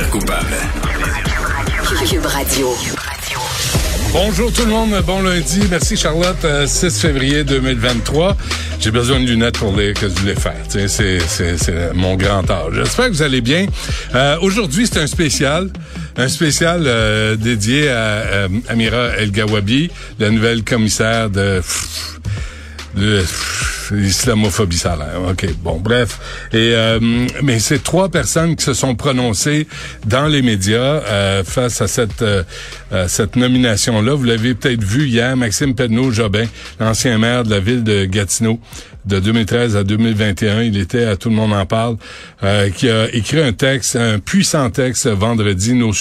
Plaisir coupable. Cube Radio. Bonjour tout le monde, bon lundi. Merci Charlotte. Euh, 6 février 2023. J'ai besoin de lunettes pour lire que je voulais faire. Tu sais, C'est, c'est, c'est mon grand âge. J'espère que vous allez bien. Euh, aujourd'hui, c'est un spécial. Un spécial euh, dédié à euh, Amira El Gawabi, la nouvelle commissaire de... de a l'air. OK, bon, bref. Et euh, mais c'est trois personnes qui se sont prononcées dans les médias euh, face à cette euh, euh, cette nomination là. Vous l'avez peut-être vu hier, Maxime Pedneau Jobin, l'ancien maire de la ville de Gatineau de 2013 à 2021, il était à tout le monde en parle, euh, qui a écrit un texte, un puissant texte vendredi, nos,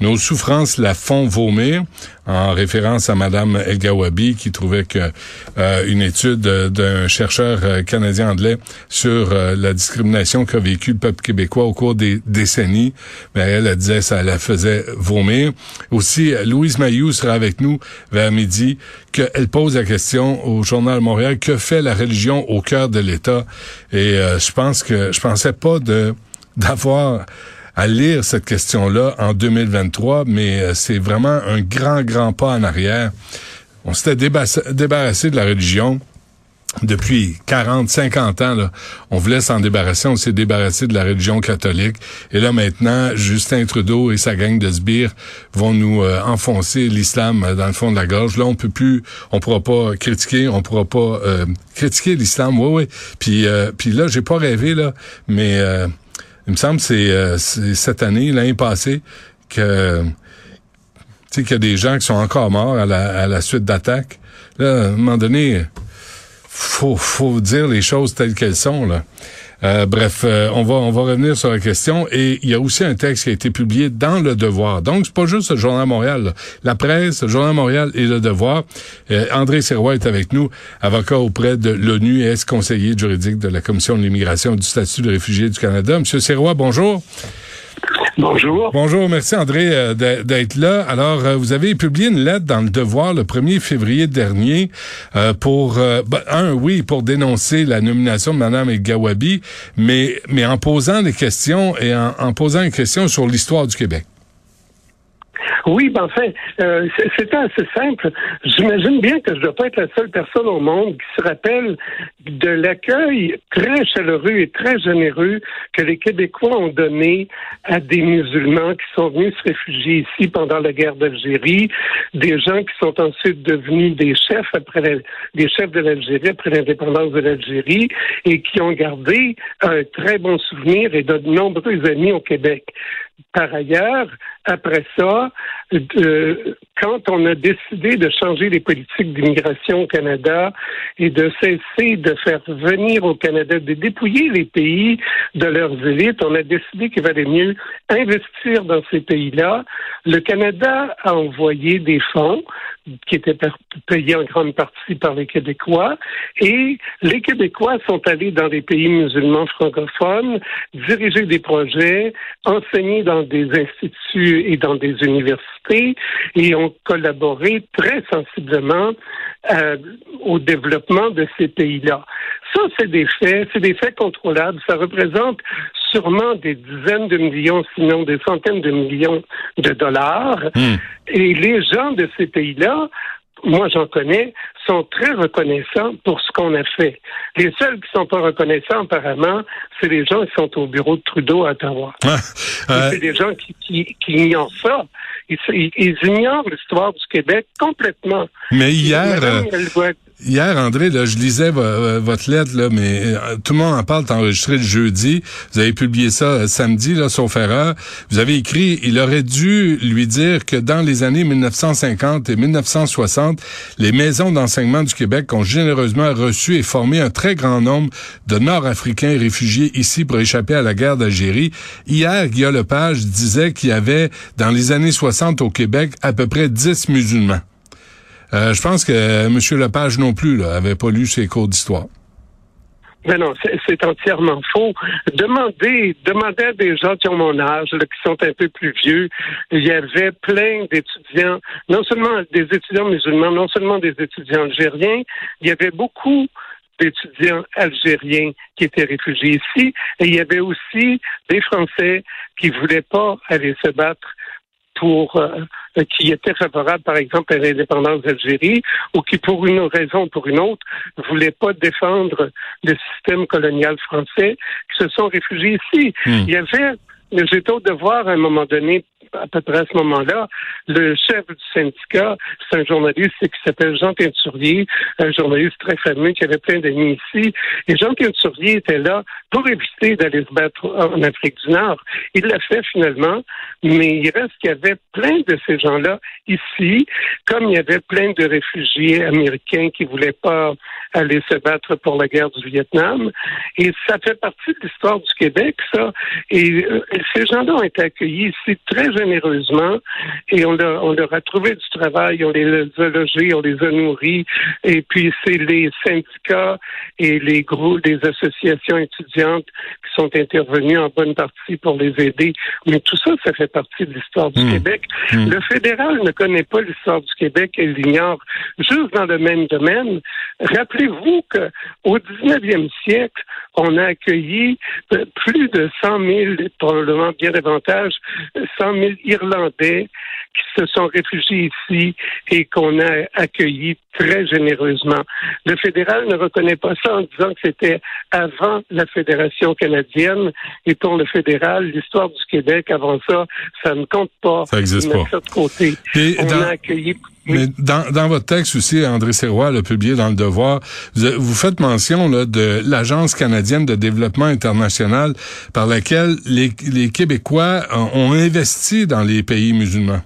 nos souffrances la font vomir, en référence à Madame El Gawabi qui trouvait que euh, une étude euh, d'un chercheur euh, canadien anglais sur euh, la discrimination qu'a vécu le peuple québécois au cours des décennies, ben elle, elle disait ça la faisait vomir. Aussi, Louise Mayou sera avec nous vers midi, qu'elle pose la question au Journal Montréal, que fait la religion au cœur de l'État? Et euh, je pense que je pensais pas de d'avoir à lire cette question-là en 2023, mais euh, c'est vraiment un grand, grand pas en arrière. On s'était débarrassé, de la religion depuis 40, 50 ans, là, on voulait s'en débarrasser, on s'est débarrassé de la religion catholique. Et là, maintenant, Justin Trudeau et sa gang de sbires vont nous euh, enfoncer l'islam dans le fond de la gorge. Là, on peut plus, on pourra pas critiquer, on pourra pas euh, critiquer l'islam. Oui, oui. Puis, euh, puis là, j'ai pas rêvé, là, mais euh, il me semble que c'est, euh, cette année, l'année passée, que tu sais qu'il y a des gens qui sont encore morts à la, à la suite d'attaques. Là, à un moment donné, faut, faut dire les choses telles qu'elles sont, là. Euh, bref, euh, on va on va revenir sur la question et il y a aussi un texte qui a été publié dans le Devoir. Donc c'est pas juste le Journal Montréal, là. la presse, le Journal Montréal et le Devoir. Euh, André Serrois est avec nous, avocat auprès de l'ONU et ex-conseiller juridique de la Commission de l'immigration et du statut de réfugié du Canada. Monsieur Serrois, bonjour. Bonjour. Bonjour, merci André euh, d'être là. Alors, euh, vous avez publié une lettre dans le Devoir le 1er février dernier euh, pour, ben, un, oui, pour dénoncer la nomination de Mme Gawabi, mais, mais en posant des questions et en posant une question sur l'histoire du Québec. Oui, ben enfin, euh, c'était assez simple. J'imagine bien que je ne dois pas être la seule personne au monde qui se rappelle de l'accueil très chaleureux et très généreux que les Québécois ont donné à des musulmans qui sont venus se réfugier ici pendant la guerre d'Algérie, des gens qui sont ensuite devenus des chefs après des chefs de l'Algérie après l'indépendance de l'Algérie et qui ont gardé un très bon souvenir et de nombreux amis au Québec. Par ailleurs, après ça, euh, quand on a décidé de changer les politiques d'immigration au Canada et de cesser de faire venir au Canada, de dépouiller les pays de leurs élites, on a décidé qu'il valait mieux investir dans ces pays-là. Le Canada a envoyé des fonds qui étaient payés en grande partie par les Québécois et les Québécois sont allés dans des pays musulmans francophones, diriger des projets, enseigner dans des instituts et dans des universités et ont collaboré très sensiblement euh, au développement de ces pays-là. Ça, c'est des faits, c'est des faits contrôlables. Ça représente sûrement des dizaines de millions, sinon des centaines de millions de dollars. Et les gens de ces pays-là moi j'en connais, sont très reconnaissants pour ce qu'on a fait. Les seuls qui sont pas reconnaissants, apparemment, c'est les gens qui sont au bureau de Trudeau à Ottawa. Ah, euh, C'est des gens qui, qui, qui ignorent ça. Ils, ignorent l'histoire du Québec complètement. mais hier, Hier, André, je lisais euh, votre lettre, mais euh, tout le monde en parle, enregistré le jeudi. Vous avez publié ça euh, samedi, là, sauf erreur. Vous avez écrit, il aurait dû lui dire que dans les années 1950 et 1960, les maisons d'enseignement du Québec ont généreusement reçu et formé un très grand nombre de Nord-Africains réfugiés ici pour échapper à la guerre d'Algérie. Hier, Guillaume Lepage disait qu'il y avait, dans les années 60 au Québec, à peu près 10 musulmans. Euh, je pense que euh, M. Lepage non plus là, avait pas lu ses cours d'histoire. Ben non, c'est entièrement faux. Demandez, demandez à des gens qui ont mon âge, là, qui sont un peu plus vieux. Il y avait plein d'étudiants, non seulement des étudiants musulmans, non seulement des étudiants algériens, il y avait beaucoup d'étudiants algériens qui étaient réfugiés ici, et il y avait aussi des Français qui voulaient pas aller se battre pour euh, qui étaient favorables, par exemple, à l'indépendance d'Algérie, ou qui, pour une raison ou pour une autre, voulaient pas défendre le système colonial français, qui se sont réfugiés ici. Hmm. Il y avait, j'étais au devoir à un moment donné, à peu près à ce moment-là, le chef du syndicat, c'est un journaliste qui s'appelle Jean Teinturier, un journaliste très fameux qui avait plein d'amis ici. Et Jean Teinturier était là pour éviter d'aller se battre en Afrique du Nord. Il l'a fait finalement, mais il reste qu'il y avait plein de ces gens-là ici, comme il y avait plein de réfugiés américains qui voulaient pas aller se battre pour la guerre du Vietnam. Et ça fait partie de l'histoire du Québec, ça. Et euh, ces gens-là ont été accueillis ici très généreusement et on leur, on leur a trouvé du travail, on les a logés, on les a nourris. Et puis c'est les syndicats et les groupes, les associations étudiantes qui sont intervenus en bonne partie pour les aider. Mais tout ça, ça fait partie de l'histoire du Hmm. Québec. Hmm. Le fédéral ne connaît pas l'histoire du Québec et l'ignore juste dans le même domaine. Rappelez-vous qu'au 19e siècle, on a accueilli euh, plus de 100 000, probablement bien davantage, euh, 100 000 Irlandais qui se sont réfugiés ici et qu'on a accueillis très généreusement. Le fédéral ne reconnaît pas ça en disant que c'était avant la Fédération canadienne et pour le fédéral, l'histoire du Québec avant ça, ça ne compte pas. Ça existe Ils mettent pas. ça de côté. Et On dans- a accueilli Mais dans, dans votre texte aussi, André Serrois l'a publié dans Le Devoir, vous, vous faites mention là, de l'Agence canadienne de développement international par laquelle les, les Québécois ont, ont investi dans les pays musulmans.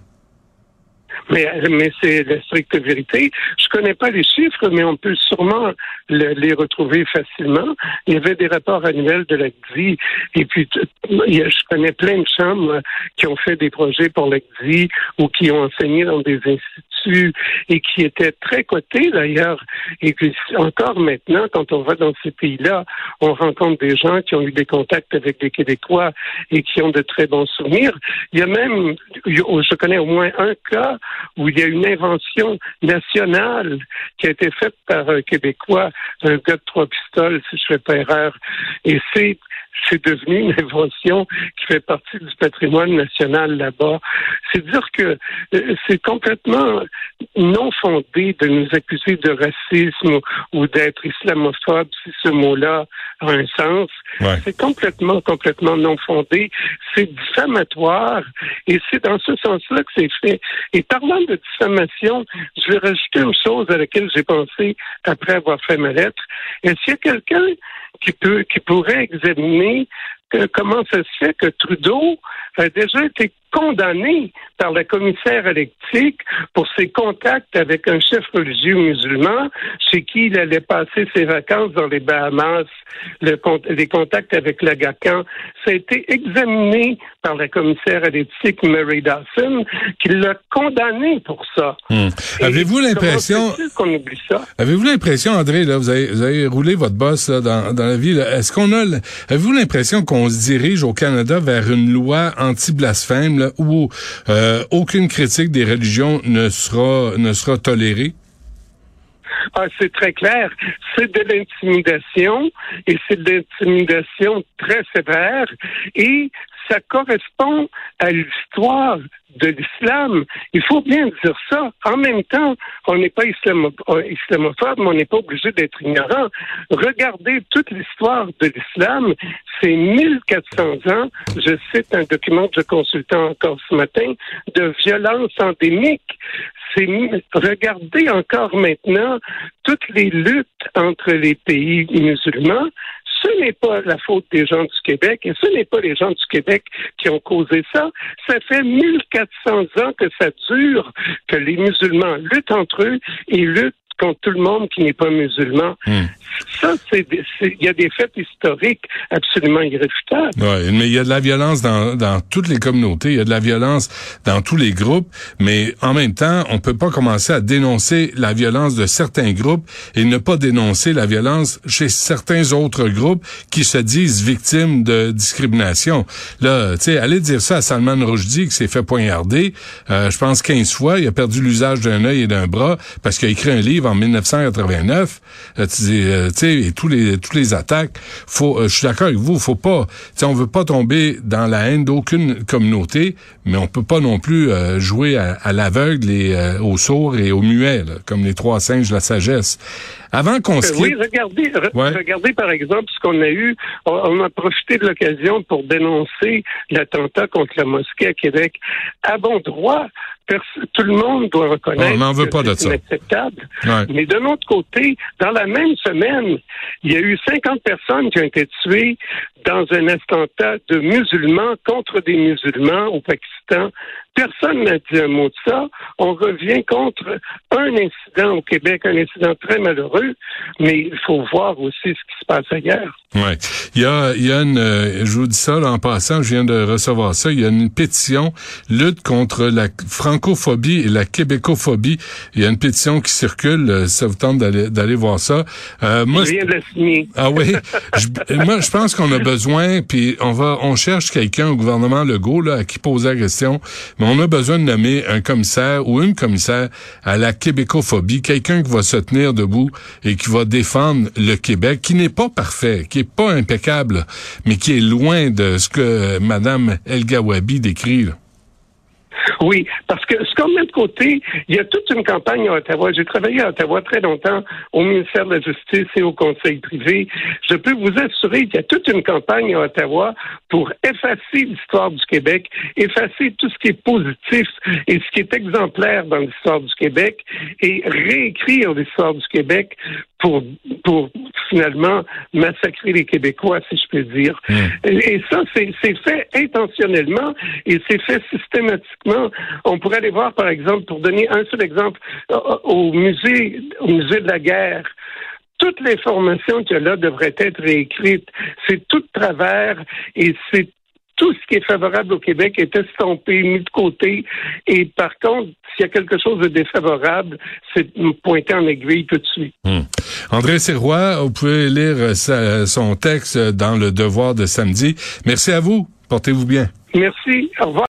Mais, mais c'est la stricte vérité. Je connais pas les chiffres, mais on peut sûrement le- les retrouver facilement. Il y avait des rapports annuels de l'ACDI, et puis je connais plein de chambres qui ont fait des projets pour l'ACDI ou qui ont enseigné dans des instituts et qui étaient très cotés d'ailleurs. Et encore maintenant, quand on va dans ces pays-là, on rencontre des gens qui ont eu des contacts avec des Québécois et qui ont de très bons souvenirs. Il y a même, je connais au moins un cas où il y a une invention nationale qui a été faite par un Québécois, un gars de trois pistoles, si je fais pas erreur. Et c'est c'est devenu une invention qui fait partie du patrimoine national là-bas. C'est dire que euh, c'est complètement non fondé de nous accuser de racisme ou, ou d'être islamophobe, si ce mot-là a un sens. Ouais. C'est complètement, complètement non fondé. C'est diffamatoire et c'est dans ce sens-là que c'est fait. Et parlant de diffamation, je vais rajouter une chose à laquelle j'ai pensé après avoir fait ma lettre. Est-ce qu'il y a quelqu'un qui peut, qui pourrait examiner que- comment ça se fait que Trudeau a déjà été condamné par la commissaire électrique pour ses contacts avec un chef religieux musulman chez qui il allait passer ses vacances dans les Bahamas, le les contacts avec l'Agacan. Ça a été examiné par la commissaire électrique Mary Dawson qui l'a condamné pour ça. Hmm. Avez-vous l'impression, qu'on oublie ça? avez-vous l'impression, André, là, vous avez, vous avez roulé votre boss là, dans, dans la vie. là. Est-ce qu'on a, avez-vous l'impression qu'on se dirige au Canada vers une loi anti-blasphème où euh, aucune critique des religions ne sera ne sera tolérée? Ah, c'est très clair. C'est de l'intimidation et c'est de l'intimidation très sévère et ça correspond à l'histoire de l'islam. Il faut bien dire ça. En même temps, on n'est pas euh, islamophobe, mais on n'est pas obligé d'être ignorant. Regardez toute l'histoire de l'islam. C'est 1400 ans, je cite un document que je consultais encore ce matin, de violence endémique. C'est regardez encore maintenant toutes les luttes entre les pays musulmans ce n'est pas la faute des gens du Québec et ce n'est pas les gens du Québec qui ont causé ça. Ça fait 1400 ans que ça dure, que les musulmans luttent entre eux et luttent contre tout le monde qui n'est pas musulman. Hmm. Ça, c'est, il y a des faits historiques absolument irréfutables. Ouais, mais il y a de la violence dans, dans toutes les communautés, il y a de la violence dans tous les groupes, mais en même temps, on peut pas commencer à dénoncer la violence de certains groupes et ne pas dénoncer la violence chez certains autres groupes qui se disent victimes de discrimination. Là, tu sais, aller dire ça à Salman Rushdie qui s'est fait poignarder, euh, je pense 15 fois, il a perdu l'usage d'un œil et d'un bras parce qu'il a écrit un livre en 1989. Euh, euh, tu sais, et tous les tous les attaques. Faut, euh, je suis d'accord avec vous. Faut pas. Tu on veut pas tomber dans la haine d'aucune communauté, mais on peut pas non plus jouer à, l'aveugle et aux sourds et aux muets, comme les trois singes de la sagesse. Avant qu'on se Oui, regardez, regardez par exemple ce qu'on a eu. On, a profité de l'occasion pour dénoncer l'attentat contre la mosquée à Québec. À bon droit, tout le monde doit reconnaître on veut pas que c'est inacceptable. Mais de l'autre côté, dans la même semaine, il y a eu 50 personnes qui ont été tuées dans un attentat de musulmans contre des musulmans au Pakistan. Personne n'a dit un mot de ça. On revient contre un incident au Québec, un incident très malheureux, mais il faut voir aussi ce qui se passe ailleurs. Ouais, il y a, il y a une, euh, je vous dis ça en passant, je viens de recevoir ça. Il y a une pétition lutte contre la francophobie et la québécophobie. Il y a une pétition qui circule. Euh, ça vous tente d'aller d'aller voir ça. Euh, moi, je viens de la signer. Ah oui, moi je pense qu'on a besoin, puis on va, on cherche quelqu'un au gouvernement Legault là à qui poser la question. Mais on a besoin de nommer un commissaire ou une commissaire à la québécophobie, quelqu'un qui va se tenir debout et qui va défendre le Québec, qui n'est pas parfait, qui pas impeccable, mais qui est loin de ce que Mme El Gawabi décrit. Oui, parce que ce qu'on met de côté, il y a toute une campagne à Ottawa. J'ai travaillé à Ottawa très longtemps au ministère de la Justice et au Conseil privé. Je peux vous assurer qu'il y a toute une campagne à Ottawa pour effacer l'histoire du Québec, effacer tout ce qui est positif et ce qui est exemplaire dans l'histoire du Québec et réécrire l'histoire du Québec pour, pour finalement massacrer les Québécois, si je peux dire. Hmm. Et, ça, c'est fait intentionnellement et c'est fait systématiquement. On pourrait aller voir, par exemple, pour donner un seul exemple, au musée, au musée de la guerre toute l'information qu'il y a là devrait être réécrite. C'est tout de travers et c'est tout ce qui est favorable au Québec est estompé, mis de côté. Et par contre, s'il y a quelque chose de défavorable, c'est pointer en aiguille tout de suite. Hmm. André Serrois, vous pouvez lire son texte dans Le Devoir de samedi. Merci à vous. Portez-vous bien. Merci. Au revoir.